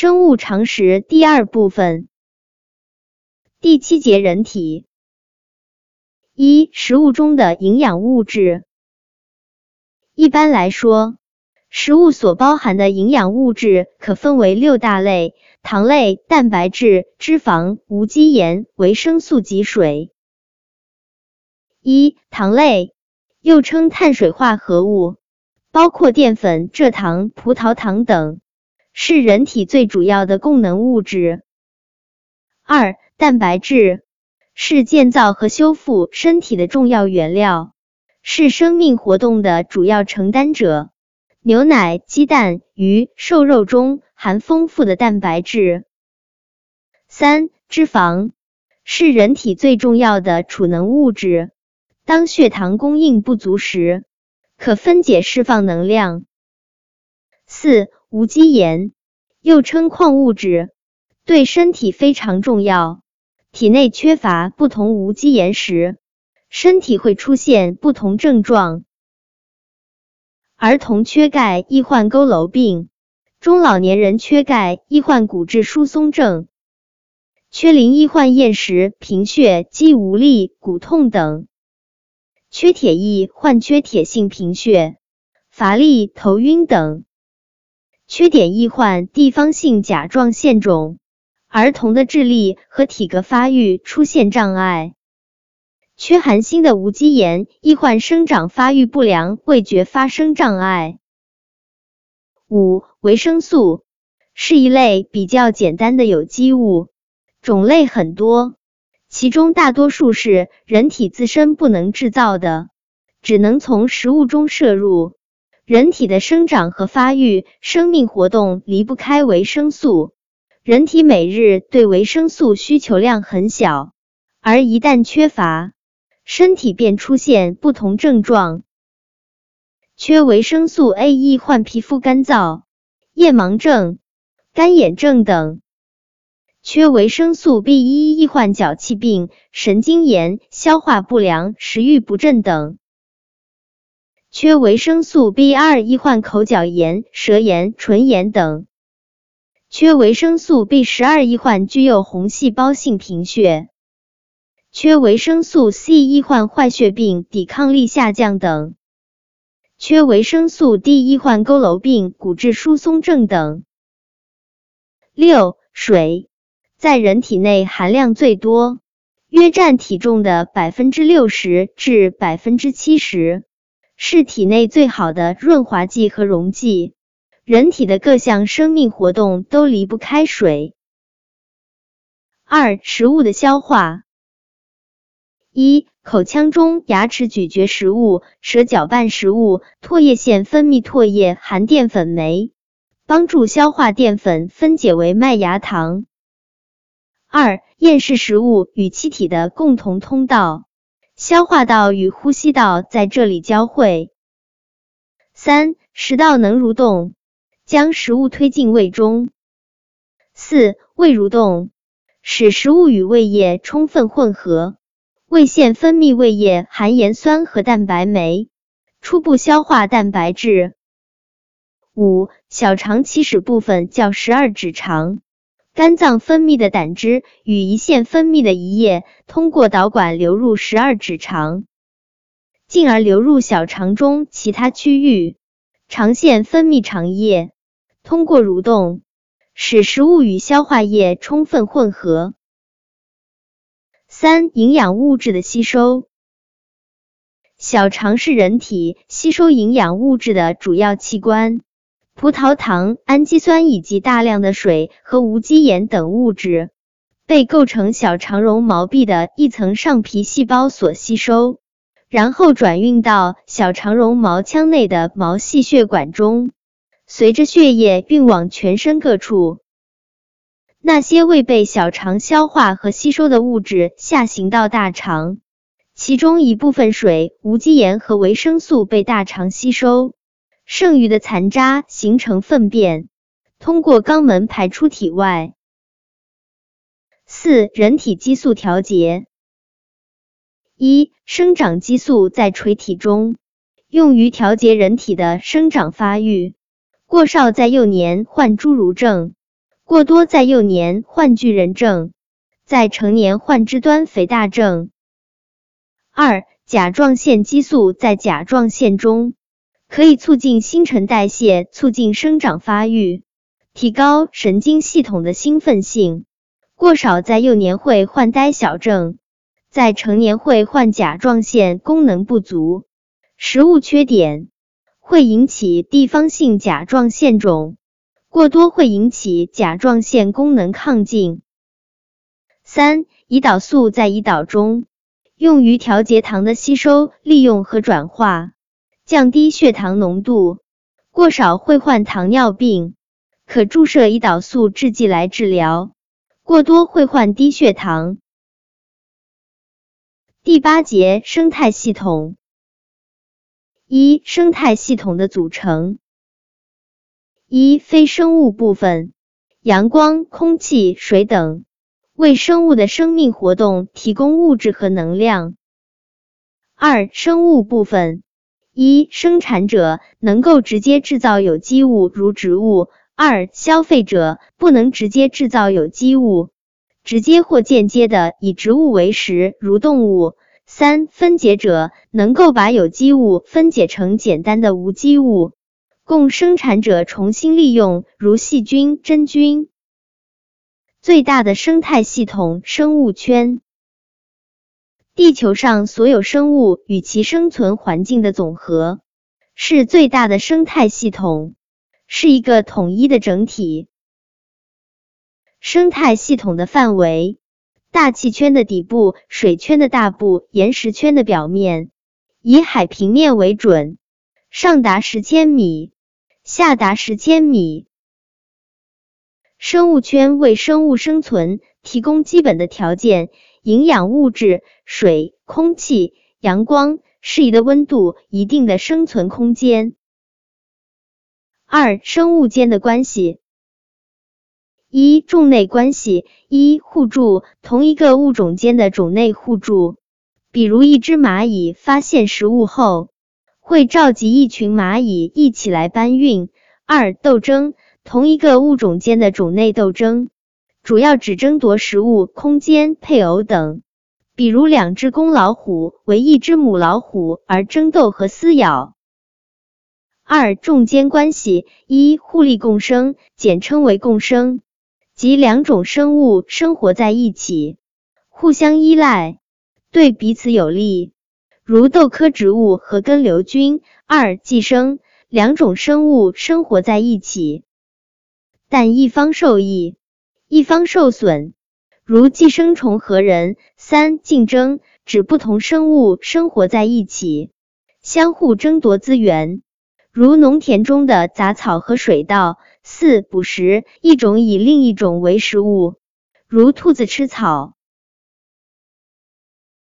生物常识第二部分第七节人体一食物中的营养物质。一般来说，食物所包含的营养物质可分为六大类：糖类、蛋白质、脂肪、无机盐、维生素及水。一、糖类，又称碳水化合物，包括淀粉、蔗糖、葡萄糖等。是人体最主要的供能物质。二、蛋白质是建造和修复身体的重要原料，是生命活动的主要承担者。牛奶、鸡蛋、鱼、瘦肉中含丰富的蛋白质。三、脂肪是人体最重要的储能物质，当血糖供应不足时，可分解释放能量。四、无机盐又称矿物质，对身体非常重要。体内缺乏不同无机盐时，身体会出现不同症状。儿童缺钙易患佝偻病，中老年人缺钙易患骨质疏松症，缺磷易患厌食、贫血、肌无力、骨痛等。缺铁易患缺铁性贫血、乏力、头晕等。缺碘易患地方性甲状腺肿，儿童的智力和体格发育出现障碍。缺含锌的无机盐易患生长发育不良、味觉发生障碍。五、维生素是一类比较简单的有机物，种类很多，其中大多数是人体自身不能制造的，只能从食物中摄入。人体的生长和发育、生命活动离不开维生素。人体每日对维生素需求量很小，而一旦缺乏，身体便出现不同症状。缺维生素 A 易患皮肤干燥、夜盲症、干眼症等；缺维生素 B 一易患脚气病、神经炎、消化不良、食欲不振等。缺维生素 B 二易患口角炎、舌炎、唇炎等；缺维生素 B 十二易患具有红细胞性贫血；缺维生素 C 易患坏血病、抵抗力下降等；缺维生素 D 易患佝偻病、骨质疏松症等。六、水在人体内含量最多，约占体重的百分之六十至百分之七十。是体内最好的润滑剂和溶剂，人体的各项生命活动都离不开水。二、食物的消化：一、口腔中牙齿咀嚼食物，舌搅拌食物，唾液腺分泌唾液含淀粉酶，帮助消化淀粉分解为麦芽糖。二、咽是食物与气体的共同通道。消化道与呼吸道在这里交汇。三、食道能蠕动，将食物推进胃中。四、胃蠕动，使食物与胃液充分混合，胃腺分泌胃液含盐酸和蛋白酶，初步消化蛋白质。五、小肠起始部分叫十二指肠。肝脏分泌的胆汁与胰腺分泌的胰液通过导管流入十二指肠，进而流入小肠中其他区域。肠腺分泌肠液，通过蠕动使食物与消化液充分混合。三、营养物质的吸收。小肠是人体吸收营养物质的主要器官。葡萄糖、氨基酸以及大量的水和无机盐等物质被构成小肠绒毛壁的一层上皮细胞所吸收，然后转运到小肠绒毛腔内的毛细血管中，随着血液运往全身各处。那些未被小肠消化和吸收的物质下行到大肠，其中一部分水、无机盐和维生素被大肠吸收。剩余的残渣形成粪便，通过肛门排出体外。四、人体激素调节。一、生长激素在垂体中用于调节人体的生长发育。过少在幼年患侏儒症，过多在幼年患巨人症，在成年患肢端肥大症。二、甲状腺激素在甲状腺中可以促进新陈代谢，促进生长发育，提高神经系统的兴奋性。过少在幼年会患呆小症，在成年会患甲状腺功能不足。食物缺点会引起地方性甲状腺肿，过多会引起甲状腺功能亢进。三、胰岛素在胰岛中。用于调节糖的吸收、利用和转化，降低血糖浓度。过少会患糖尿病，可注射胰岛素制剂来治疗。过多会患低血糖。第八节生态系统一、生态系统的组成一、非生物部分：阳光、空气、水等。为生物的生命活动提供物质和能量。二、生物部分：一、生产者能够直接制造有机物，如植物；二、消费者不能直接制造有机物，直接或间接的以植物为食，如动物；三、分解者能够把有机物分解成简单的无机物，供生产者重新利用，如细菌、真菌。最大的生态系统——生物圈，地球上所有生物与其生存环境的总和，是最大的生态系统，是一个统一的整体。生态系统的范围：大气圈的底部、水圈的大部、岩石圈的表面，以海平面为准，上达十千米，下达十千米。生物圈为生物生存提供基本的条件，营养物质、水、空气、阳光、适宜的温度、一定的生存空间。二、生物间的关系：一、种内关系：一、互助，同一个物种间的种内互助。比如一只蚂蚁发现食物后，会召集一群蚂蚁一起来搬运。二、斗争。同一个物种间的种内斗争，主要指争夺食物、空间、配偶等。比如两只公老虎为一只母老虎而争斗和撕咬。二、种间关系：一、互利共生，简称为共生，即两种生物生活在一起，互相依赖，对彼此有利，如豆科植物和根瘤菌。二、寄生，两种生物生活在一起。但一方受益，一方受损，如寄生虫和人。三、竞争指不同生物生活在一起，相互争夺资源，如农田中的杂草和水稻。四、捕食一种以另一种为食物，如兔子吃草，